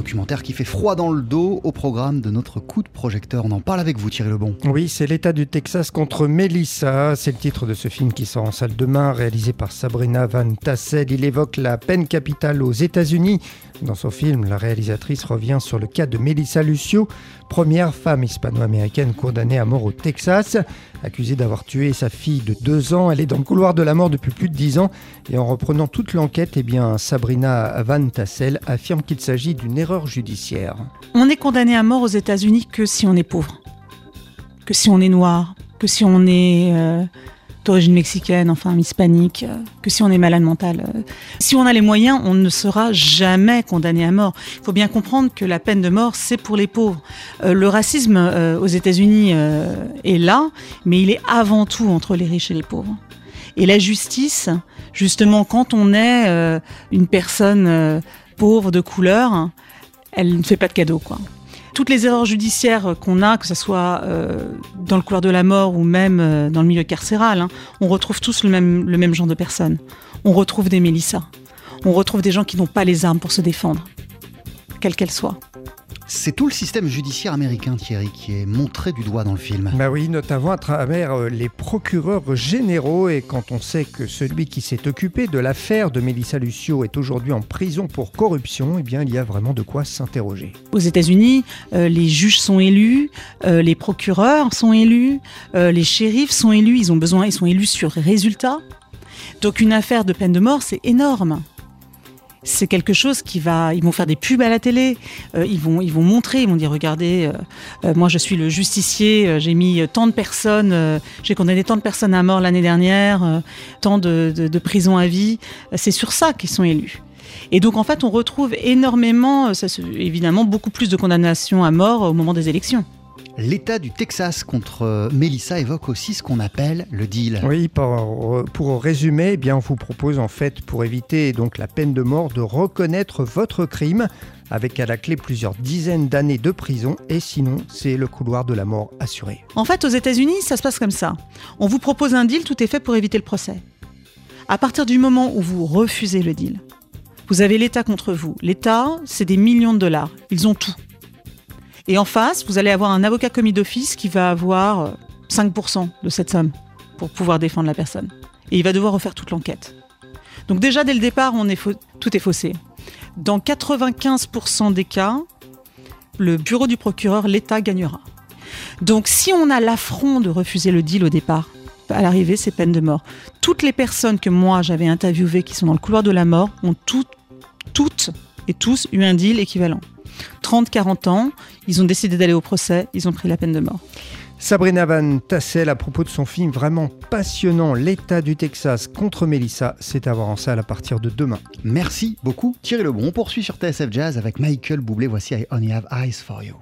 documentaire qui fait froid dans le dos au programme de notre coup de projecteur. On en parle avec vous, Thierry Lebon. Oui, c'est l'État du Texas contre Melissa. C'est le titre de ce film qui sort en salle demain, réalisé par Sabrina Van Tassel. Il évoque la peine capitale aux États-Unis. Dans son film, la réalisatrice revient sur le cas de Melissa Lucio, première femme hispano-américaine condamnée à mort au Texas. Accusée d'avoir tué sa fille de deux ans, elle est dans le couloir de la mort depuis plus de dix ans. Et en reprenant toute l'enquête, eh bien, Sabrina Van Tassel affirme qu'il s'agit d'une erreur judiciaire. On est condamné à mort aux États-Unis que si on est pauvre, que si on est noir, que si on est euh, d'origine mexicaine, enfin hispanique, euh, que si on est malade mental. Euh. Si on a les moyens, on ne sera jamais condamné à mort. Il faut bien comprendre que la peine de mort, c'est pour les pauvres. Le racisme aux États-Unis est là, mais il est avant tout entre les riches et les pauvres. Et la justice, justement, quand on est une personne pauvre de couleur, elle ne fait pas de cadeaux, quoi toutes les erreurs judiciaires qu'on a, que ce soit euh, dans le couloir de la mort ou même euh, dans le milieu carcéral, hein, on retrouve tous le même, le genre de personnes. On retrouve des Mélissa. On retrouve des gens qui n'ont pas les armes pour se défendre, quelles qu'elles soient. C'est tout le système judiciaire américain, Thierry, qui est montré du doigt dans le film. Bah oui, notamment à travers euh, les procureurs généraux. Et quand on sait que celui qui s'est occupé de l'affaire de Melissa Lucio est aujourd'hui en prison pour corruption, eh bien, il y a vraiment de quoi s'interroger. Aux États-Unis, euh, les juges sont élus, euh, les procureurs sont élus, les shérifs sont élus. Ils ont besoin, ils sont élus sur résultat. Donc une affaire de peine de mort, c'est énorme c'est quelque chose qui va. Ils vont faire des pubs à la télé. Euh, ils vont, ils vont montrer. Ils vont dire regardez, euh, euh, moi je suis le justicier. j'ai mis tant de personnes. j'ai condamné tant de personnes à mort l'année dernière. tant de, de, de prison à vie. C'est sur ça qu'ils sont élus. Et donc en fait, on retrouve énormément, évidemment, beaucoup plus de condamnations à mort au moment des élections. L'État du Texas contre euh, Melissa évoque aussi ce qu'on appelle le deal. Oui, pour, pour résumer, eh bien, on vous propose en fait, pour éviter donc la peine de mort, de reconnaître votre crime avec à la clé plusieurs dizaines d'années de prison et sinon c'est le couloir de la mort assuré. En fait, aux États-Unis, ça se passe comme ça. On vous propose un deal, tout est fait pour éviter le procès. À partir du moment où vous refusez le deal, vous avez l'État contre vous. L'État, c'est des millions de dollars. Ils ont tout. Et en face, vous allez avoir un avocat commis d'office qui va avoir 5% euh, de cette somme pour pouvoir défendre la personne. Et il va devoir refaire toute l'enquête. Donc déjà, dès le départ, tout est faussé. Dans 95% des cas, le bureau du procureur, l'État gagnera. Donc si on a l'affront de refuser le deal au départ, à l'arrivée, c'est peine de mort. Toutes les personnes que moi j'avais interviewées qui sont dans le couloir de la mort ont toutes et tous eu un deal équivalent. 30-40 ans, ils ont décidé d'aller au procès, ils ont pris la peine de mort. Sabrina Van Tassel, à propos de son film vraiment passionnant, L'État du Texas contre Melissa, c'est à voir en salle à partir de demain. Merci beaucoup Thierry Lebon. On poursuit sur TSF Jazz avec Michael Boublé. Voici I Only Have Eyes for You.